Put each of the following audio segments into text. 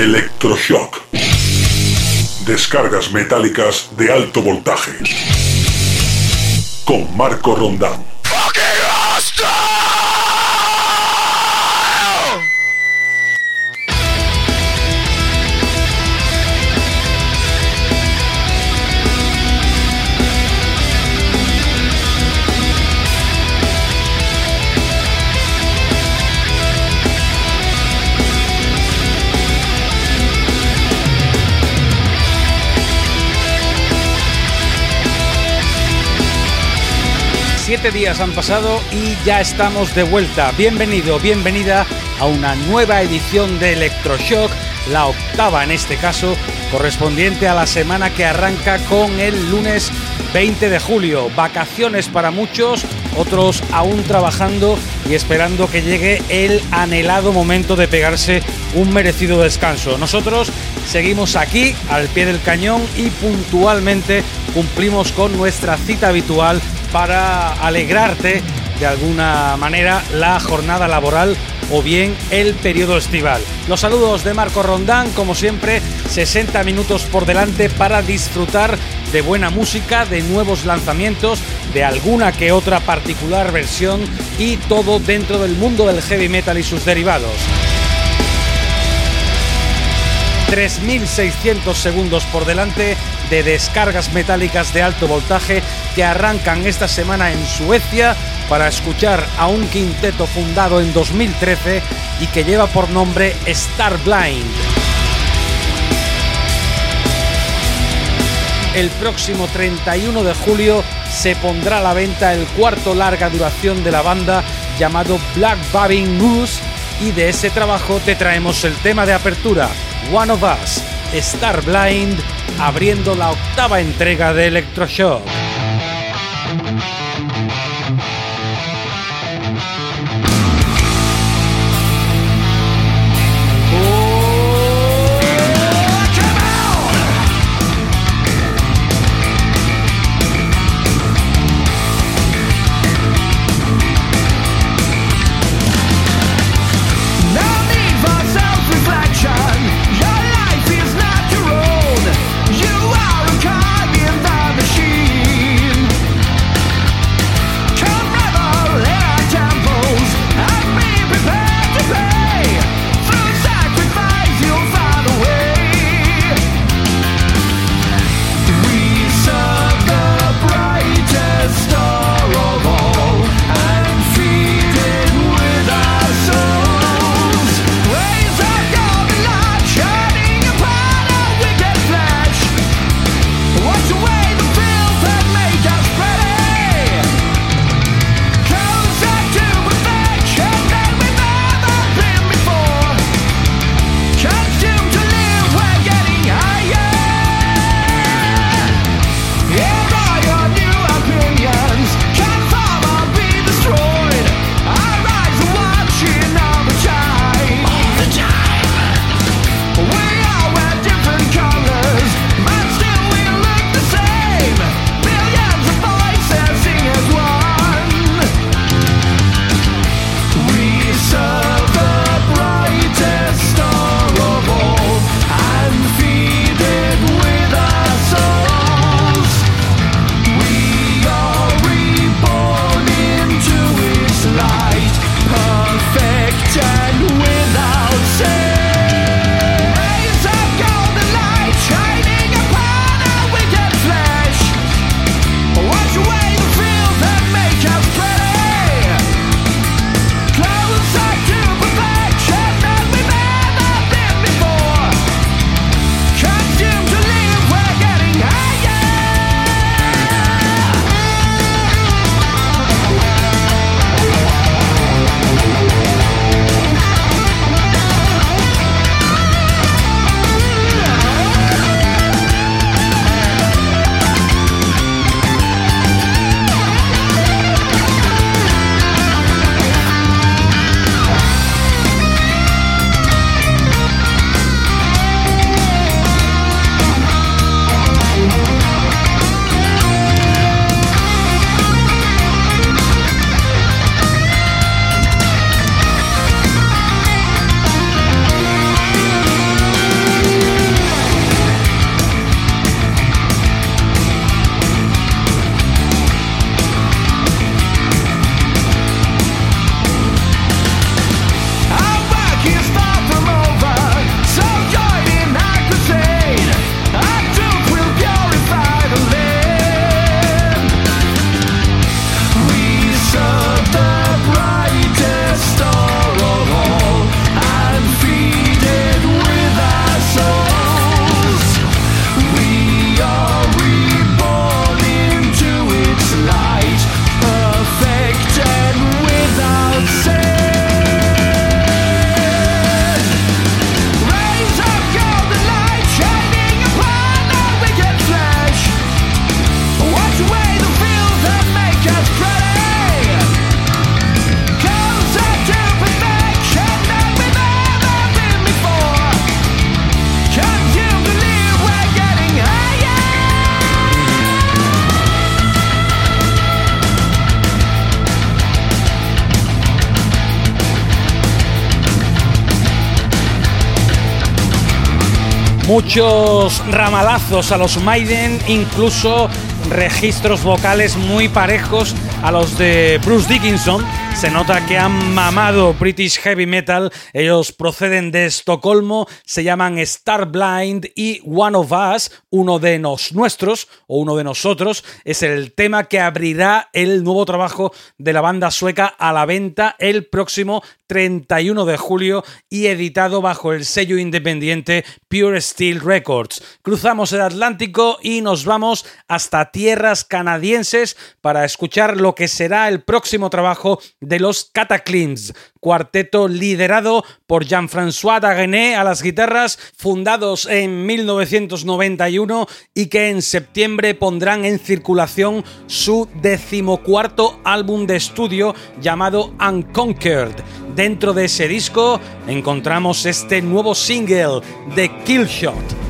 Electroshock. Descargas metálicas de alto voltaje. Con Marco Rondán. Siete días han pasado y ya estamos de vuelta. Bienvenido, bienvenida a una nueva edición de Electroshock, la octava en este caso, correspondiente a la semana que arranca con el lunes 20 de julio. Vacaciones para muchos, otros aún trabajando y esperando que llegue el anhelado momento de pegarse un merecido descanso. Nosotros seguimos aquí al pie del cañón y puntualmente cumplimos con nuestra cita habitual para alegrarte de alguna manera la jornada laboral o bien el periodo estival. Los saludos de Marco Rondán, como siempre, 60 minutos por delante para disfrutar de buena música, de nuevos lanzamientos, de alguna que otra particular versión y todo dentro del mundo del heavy metal y sus derivados. 3.600 segundos por delante de descargas metálicas de alto voltaje que arrancan esta semana en Suecia para escuchar a un quinteto fundado en 2013 y que lleva por nombre Star Blind. El próximo 31 de julio se pondrá a la venta el cuarto larga duración de la banda llamado Black Babbing Moose y de ese trabajo te traemos el tema de apertura, One of Us, Star Blind, abriendo la octava entrega de Electroshock. Muchos ramalazos a los Maiden, incluso registros vocales muy parejos a los de Bruce Dickinson. Se nota que han mamado British Heavy Metal. Ellos proceden de Estocolmo, se llaman Star Blind y One of Us, uno de los nuestros o uno de nosotros, es el tema que abrirá el nuevo trabajo de la banda sueca a la venta el próximo 31 de julio y editado bajo el sello independiente Pure Steel Records. Cruzamos el Atlántico y nos vamos hasta tierras canadienses para escuchar lo que será el próximo trabajo de los Cataclysms, cuarteto liderado por Jean-François Dagenet a las guitarras, fundados en 1991 y que en septiembre pondrán en circulación su decimocuarto álbum de estudio llamado Unconquered. Dentro de ese disco encontramos este nuevo single de Killshot.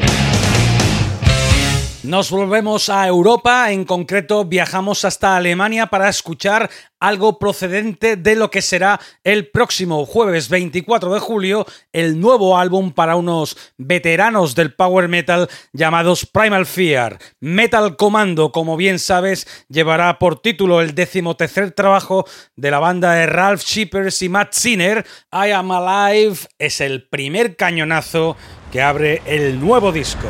Nos volvemos a Europa, en concreto viajamos hasta Alemania para escuchar algo procedente de lo que será el próximo jueves 24 de julio el nuevo álbum para unos veteranos del power metal llamados Primal Fear. Metal Commando, como bien sabes, llevará por título el decimotercer trabajo de la banda de Ralph Shippers y Matt Sinner. I Am Alive es el primer cañonazo que abre el nuevo disco.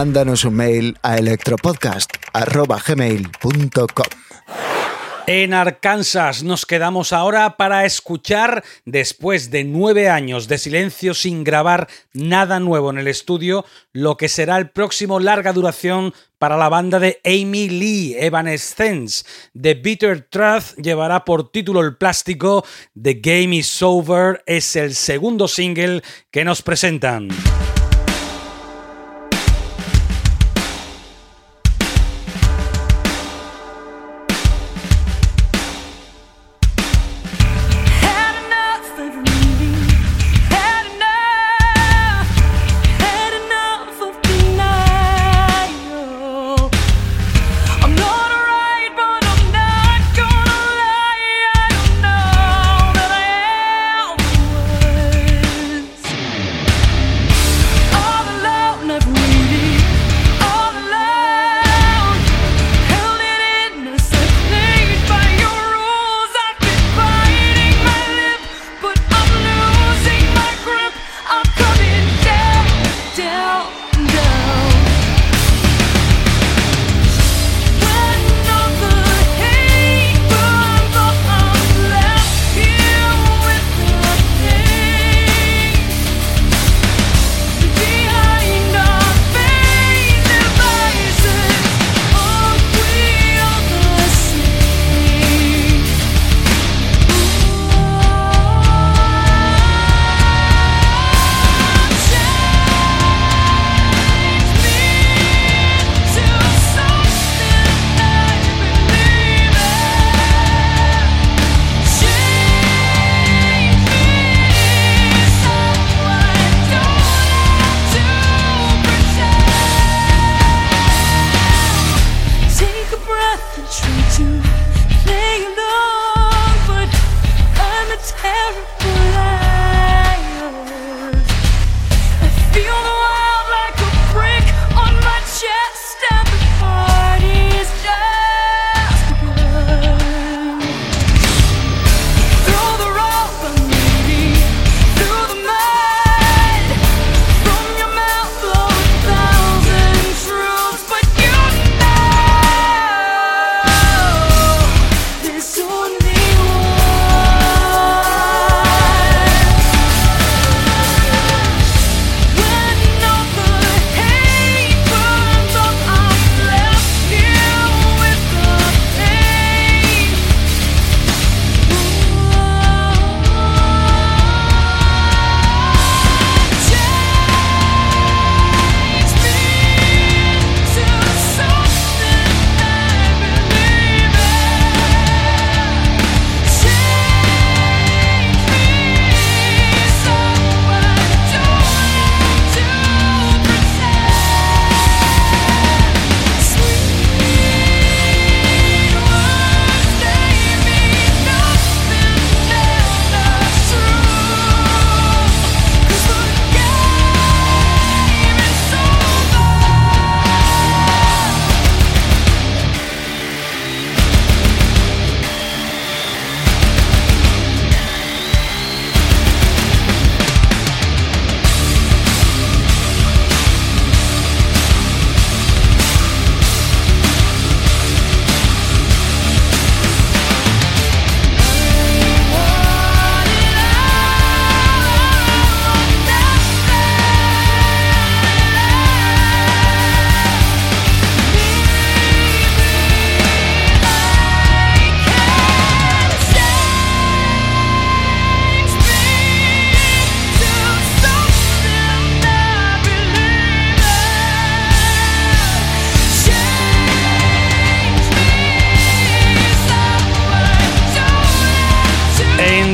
Mándanos un mail a electropodcast.gmail.com en Arkansas nos quedamos ahora para escuchar, después de nueve años de silencio sin grabar nada nuevo en el estudio, lo que será el próximo larga duración para la banda de Amy Lee, Evanescence. The Bitter Truth llevará por título el plástico, The Game is Over es el segundo single que nos presentan.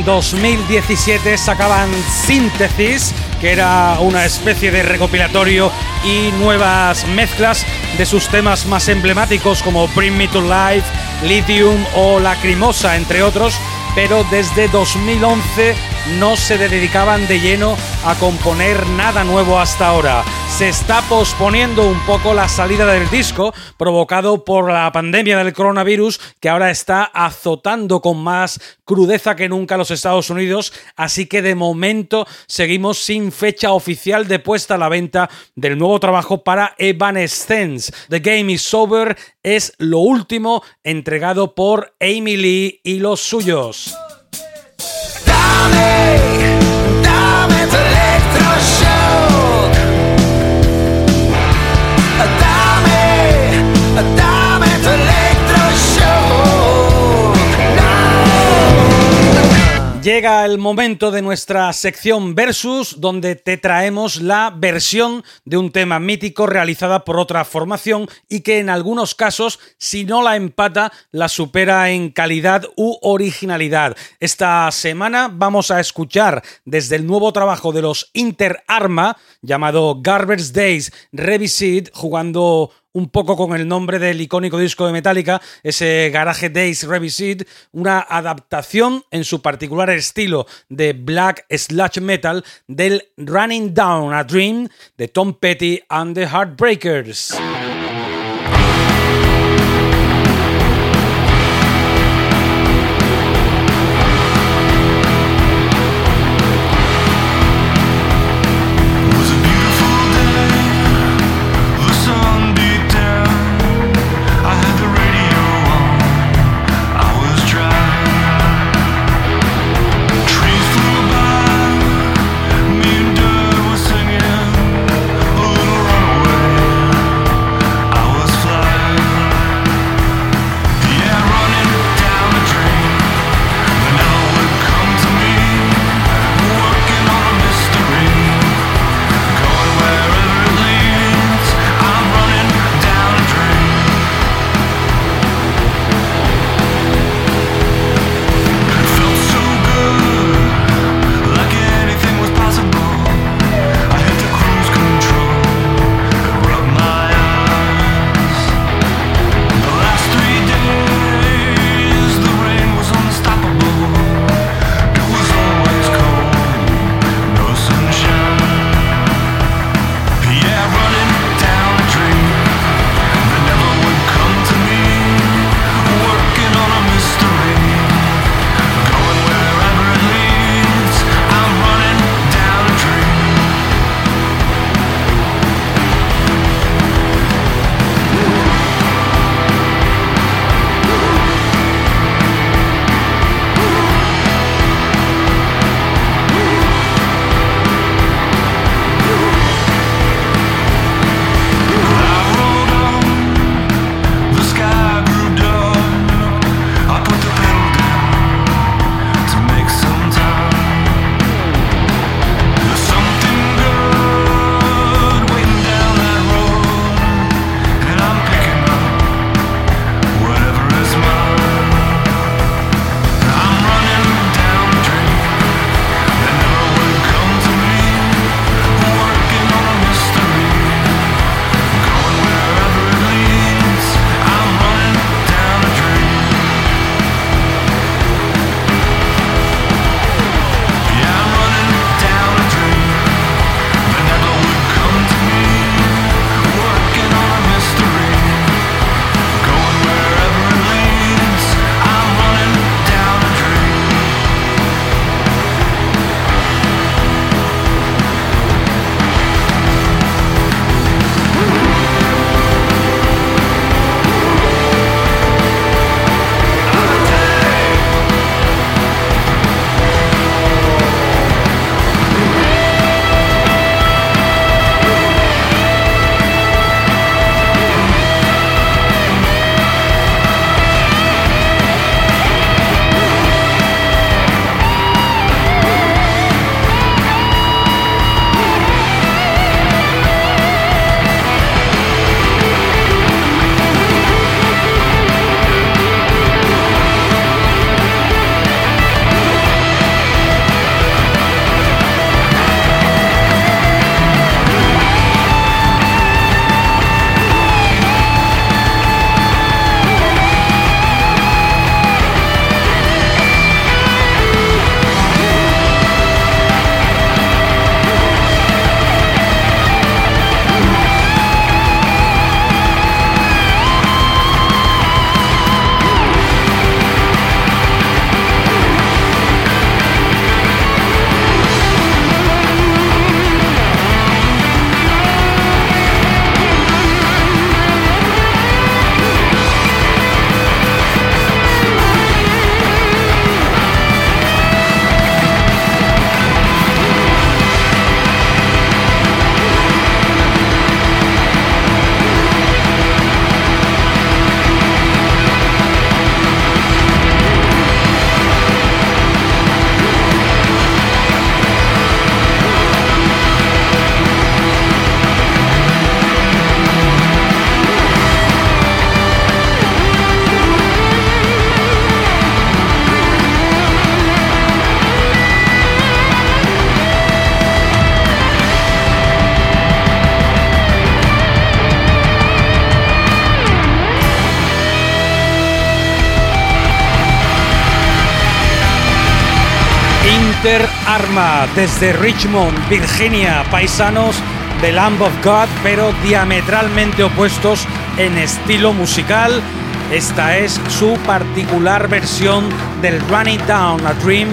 2017 sacaban Síntesis, que era una especie de recopilatorio y nuevas mezclas de sus temas más emblemáticos como Bring Me to Life, Lithium o Lacrimosa, entre otros. Pero desde 2011 no se dedicaban de lleno a componer nada nuevo hasta ahora. Se está posponiendo un poco la salida del disco, provocado por la pandemia del coronavirus, que ahora está azotando con más crudeza que nunca los Estados Unidos, así que de momento seguimos sin fecha oficial de puesta a la venta del nuevo trabajo para Evanescence. The Game is Over es lo último entregado por Amy Lee y los suyos. Llega el momento de nuestra sección Versus, donde te traemos la versión de un tema mítico realizada por otra formación y que en algunos casos, si no la empata, la supera en calidad u originalidad. Esta semana vamos a escuchar desde el nuevo trabajo de los Inter Arma, llamado Garbage Days Revisit, jugando un poco con el nombre del icónico disco de Metallica, ese Garage Days Revisit, una adaptación en su particular estilo de black slash metal del Running Down a Dream de Tom Petty and the Heartbreakers. Desde Richmond, Virginia, paisanos de Lamb of God, pero diametralmente opuestos en estilo musical. Esta es su particular versión del Running Down a Dream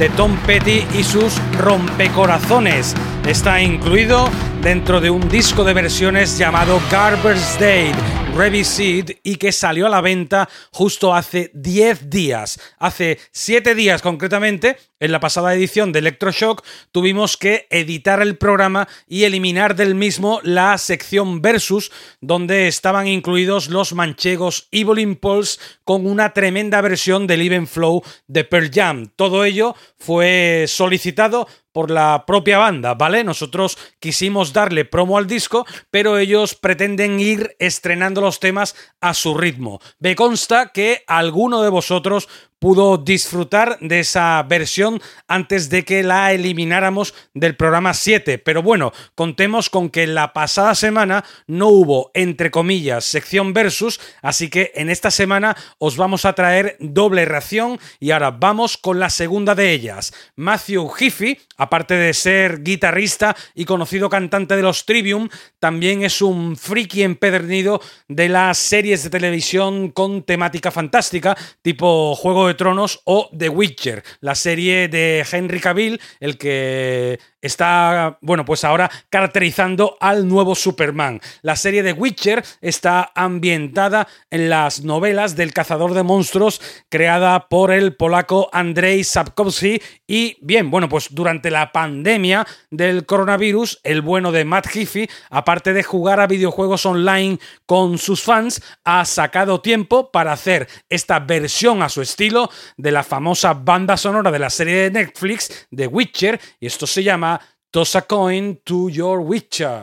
de Tom Petty y sus rompecorazones. Está incluido dentro de un disco de versiones llamado Garbage Day Revisit y que salió a la venta justo hace 10 días. Hace 7 días concretamente, en la pasada edición de Electroshock, tuvimos que editar el programa y eliminar del mismo la sección Versus, donde estaban incluidos los manchegos Evil Impulse con una tremenda versión del Even Flow de Pearl Jam. Todo ello fue solicitado por la propia banda, ¿vale? Nosotros quisimos darle promo al disco, pero ellos pretenden ir estrenando los temas a su ritmo. Me consta que alguno de vosotros pudo disfrutar de esa versión antes de que la elimináramos del programa 7. Pero bueno, contemos con que la pasada semana no hubo, entre comillas, sección versus, así que en esta semana os vamos a traer doble ración y ahora vamos con la segunda de ellas. Matthew Hiffy, aparte de ser guitarrista y conocido cantante de los Trivium, también es un friki empedernido de las series de televisión con temática fantástica, tipo Juego Tronos o The Witcher, la serie de Henry Cavill, el que está, bueno, pues ahora caracterizando al nuevo Superman. La serie de Witcher está ambientada en las novelas del cazador de monstruos creada por el polaco Andrzej Sapkowski y bien, bueno, pues durante la pandemia del coronavirus, el bueno de Matt Heafy, aparte de jugar a videojuegos online con sus fans, ha sacado tiempo para hacer esta versión a su estilo de la famosa banda sonora de la serie de Netflix de Witcher y esto se llama Toss a coin to your witcher.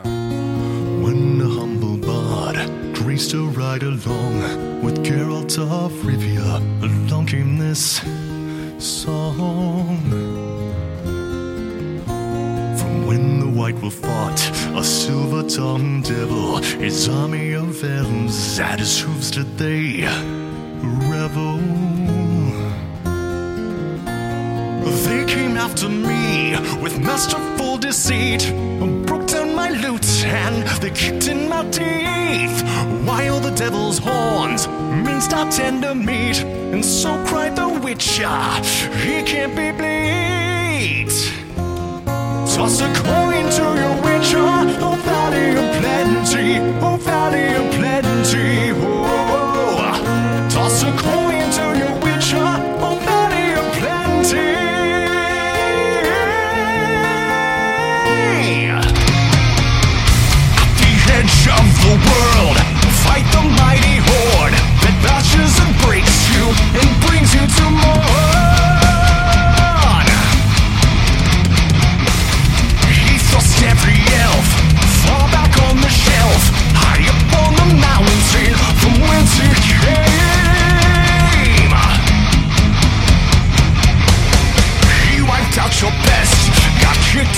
When a humble bard graced to ride along with Geralt of Rivia, along came this song. From when the White Wolf fought a silver-tongued devil, his army of elves at his hooves did they revel. After me with masterful deceit, broke down my loot and they kicked in my teeth. While the devil's horns minced our tender meat, and so cried the witcher, he can't be bleed. Toss a coin to your witcher, oh valley of plenty, oh valley of plenty. Oh.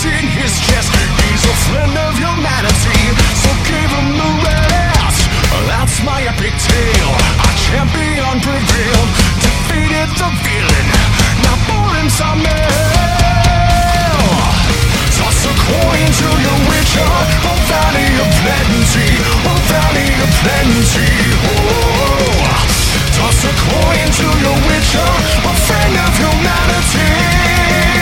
in his chest? He's a friend of humanity So give him the red ass That's my epic tale. Our champion prevailed Defeated the villain. Now for him some Toss a coin to your witcher. A valley of plenty A valley of plenty. Oh. Toss a coin to your witcher. A friend of humanity.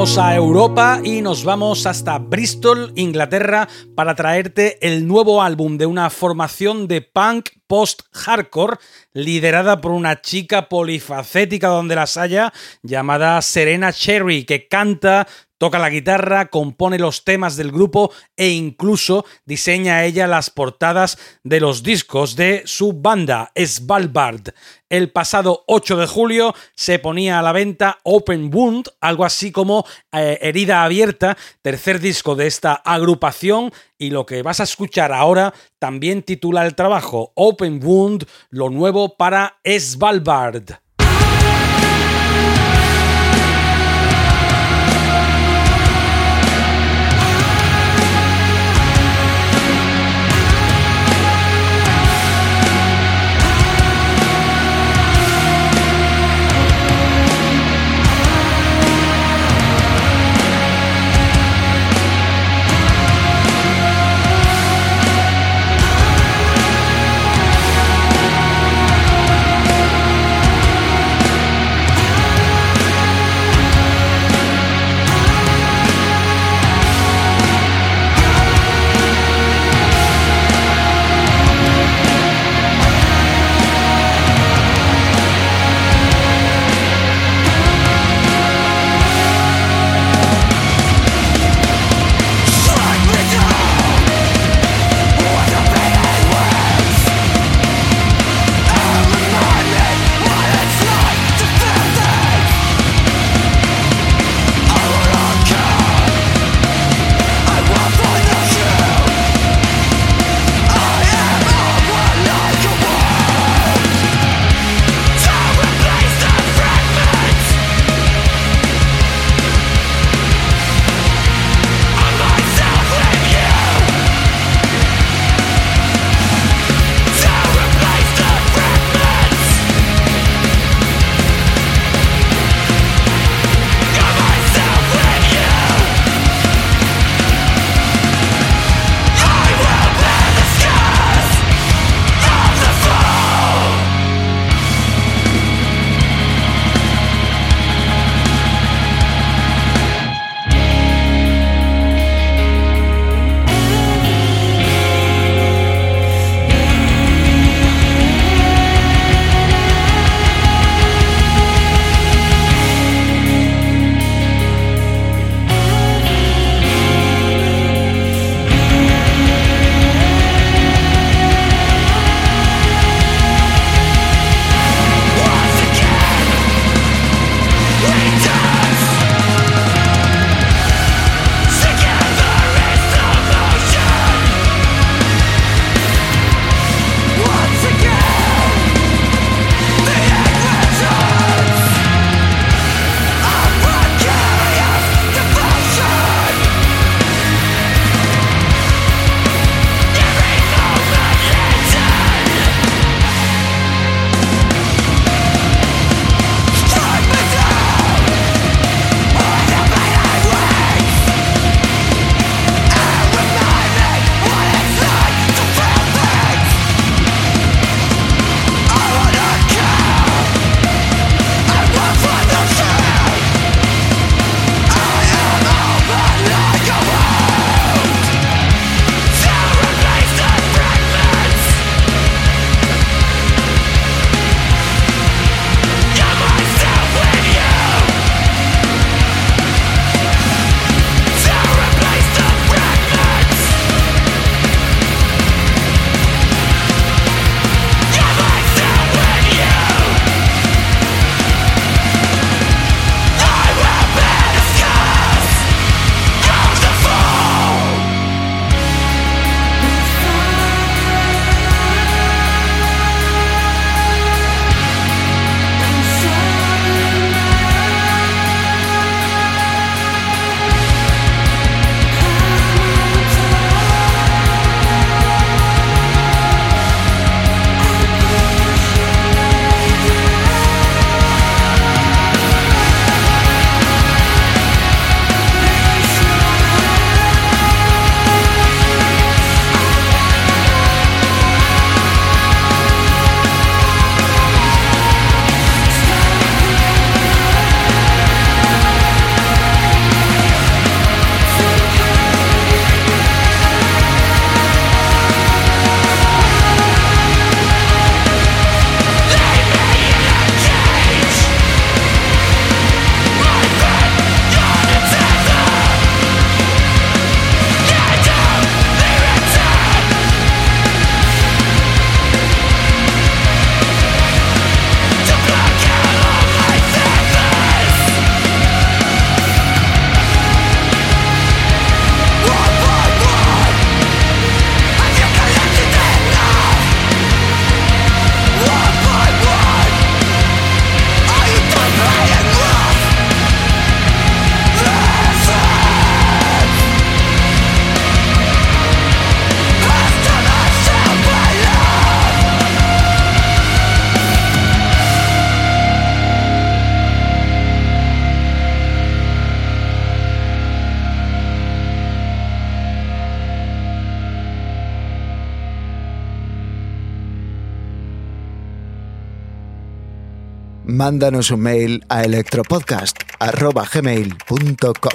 volvemos a Europa y nos vamos hasta Bristol, Inglaterra, para traerte el nuevo álbum de una formación de punk post-hardcore liderada por una chica polifacética donde las haya llamada Serena Cherry, que canta, Toca la guitarra, compone los temas del grupo e incluso diseña ella las portadas de los discos de su banda, Svalbard. El pasado 8 de julio se ponía a la venta Open Wound, algo así como eh, Herida Abierta, tercer disco de esta agrupación, y lo que vas a escuchar ahora también titula el trabajo Open Wound, lo nuevo para Svalbard. Mándanos un mail a electropodcast.gmail.com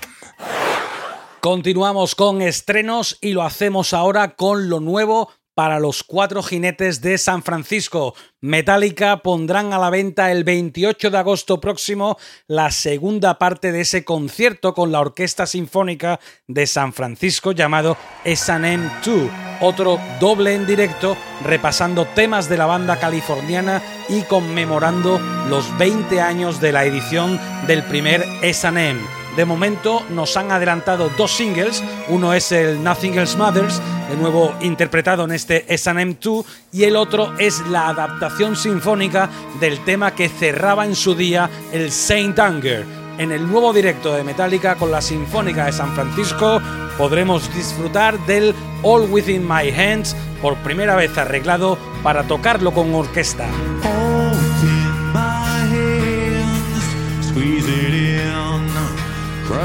Continuamos con estrenos y lo hacemos ahora con lo nuevo para los cuatro jinetes de San Francisco. Metallica pondrán a la venta el 28 de agosto próximo la segunda parte de ese concierto con la Orquesta Sinfónica de San Francisco llamado S&M 2, otro doble en directo repasando temas de la banda californiana y conmemorando los 20 años de la edición del primer S&M. De momento nos han adelantado dos singles, uno es el Nothing Else Matters, de nuevo interpretado en este S&M 2, y el otro es la adaptación sinfónica del tema que cerraba en su día el Saint Anger. En el nuevo directo de Metallica con la Sinfónica de San Francisco podremos disfrutar del All Within My Hands por primera vez arreglado para tocarlo con orquesta.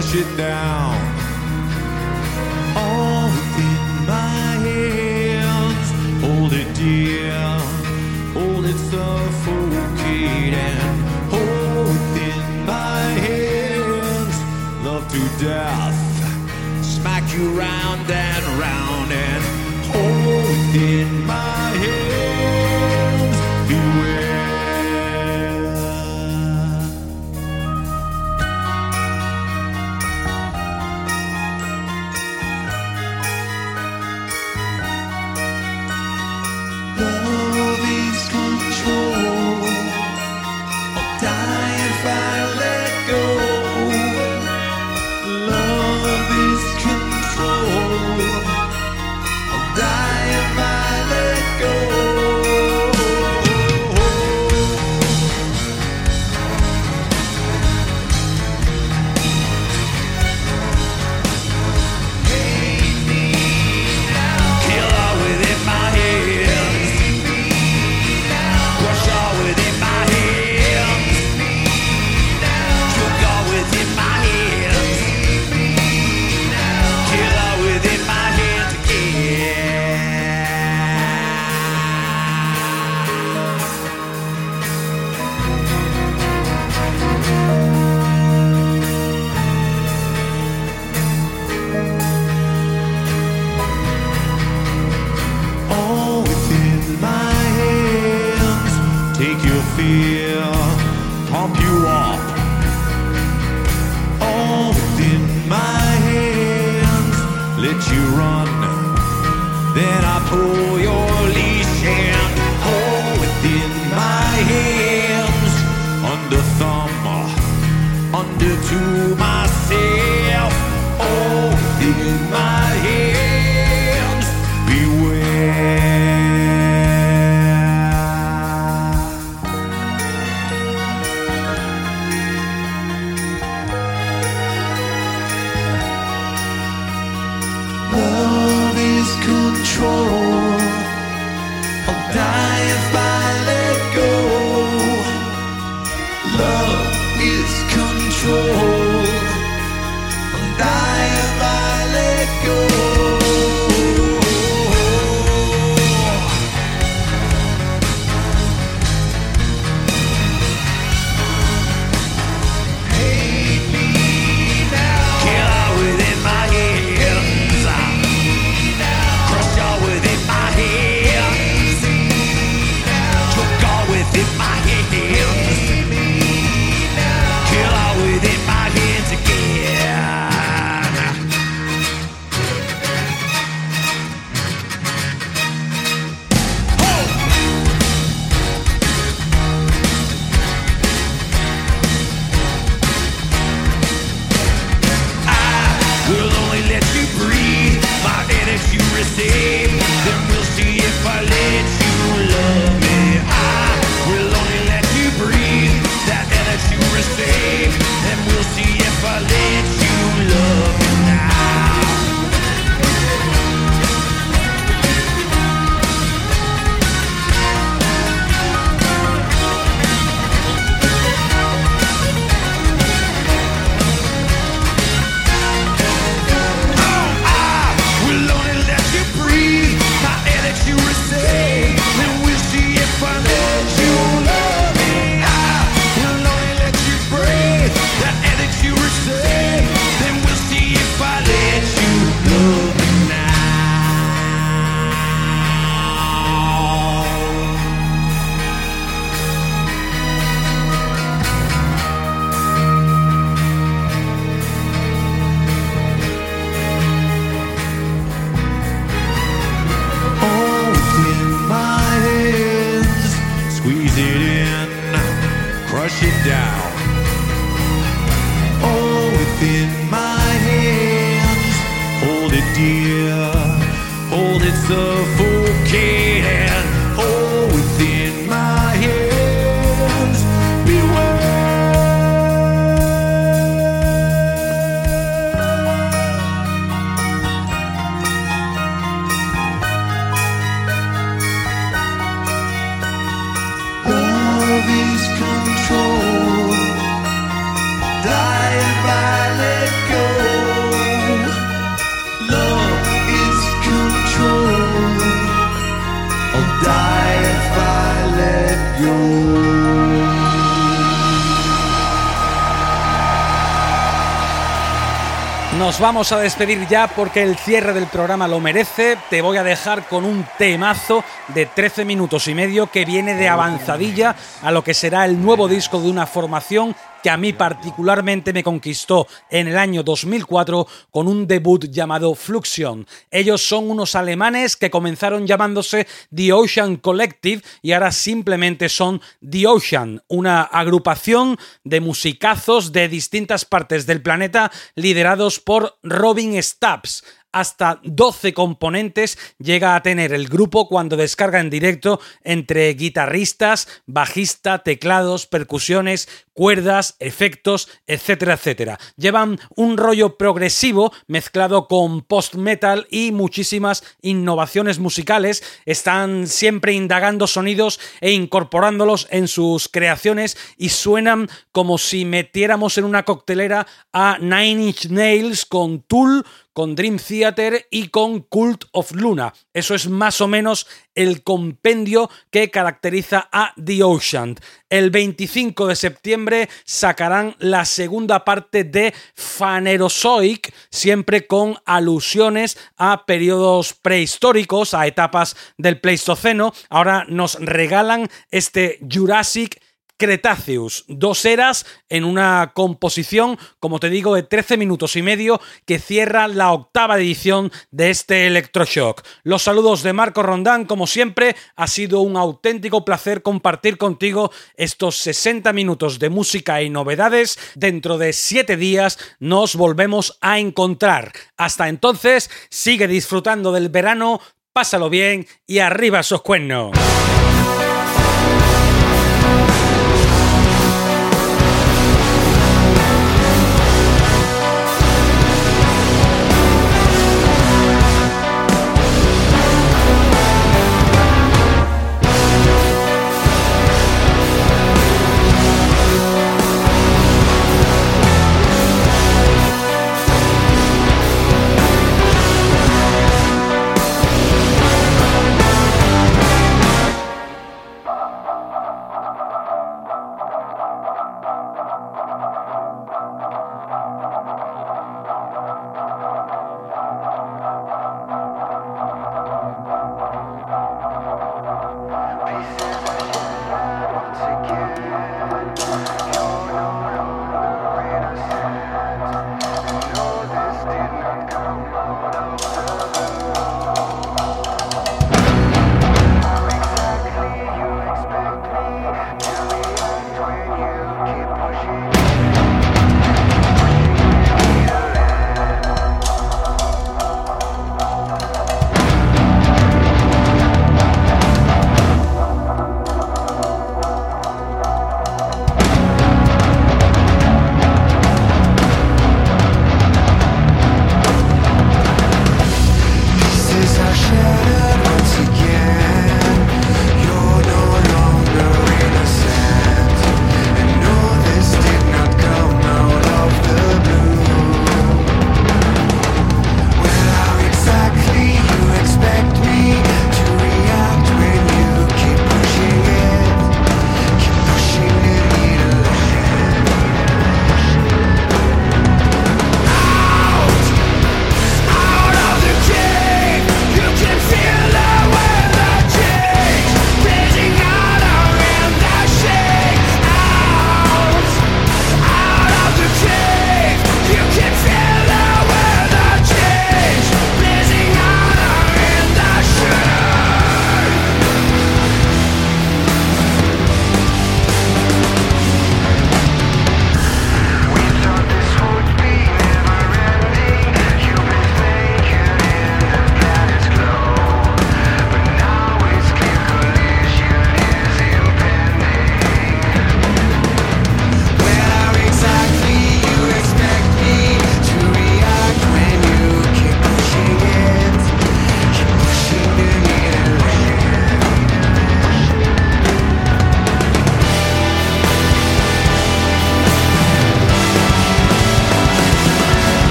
Crush it down. All within my hands, hold it dear, hold it suffocating. Hold within my hands, love to death, smack you round and round and hold within my Nos vamos a despedir ya porque el cierre del programa lo merece. Te voy a dejar con un temazo de 13 minutos y medio que viene de avanzadilla a lo que será el nuevo disco de una formación que a mí particularmente me conquistó en el año 2004 con un debut llamado Fluxion. Ellos son unos alemanes que comenzaron llamándose The Ocean Collective y ahora simplemente son The Ocean, una agrupación de musicazos de distintas partes del planeta liderados por Robin Stubbs hasta 12 componentes llega a tener el grupo cuando descarga en directo entre guitarristas, bajista, teclados, percusiones, cuerdas, efectos, etcétera, etcétera. Llevan un rollo progresivo mezclado con post-metal y muchísimas innovaciones musicales. Están siempre indagando sonidos e incorporándolos en sus creaciones y suenan como si metiéramos en una coctelera a Nine Inch Nails con Tool, con Dream Theater y con Cult of Luna. Eso es más o menos el compendio que caracteriza a The Ocean. El 25 de septiembre sacarán la segunda parte de Phanerozoic, siempre con alusiones a periodos prehistóricos, a etapas del Pleistoceno. Ahora nos regalan este Jurassic Cretaceous, dos eras en una composición, como te digo, de 13 minutos y medio que cierra la octava edición de este Electroshock. Los saludos de Marco Rondán, como siempre, ha sido un auténtico placer compartir contigo estos 60 minutos de música y novedades. Dentro de 7 días nos volvemos a encontrar. Hasta entonces, sigue disfrutando del verano, pásalo bien y arriba esos cuernos.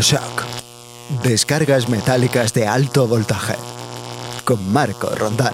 Electroshock. Descargas metálicas de alto voltaje. Con Marco Rondán.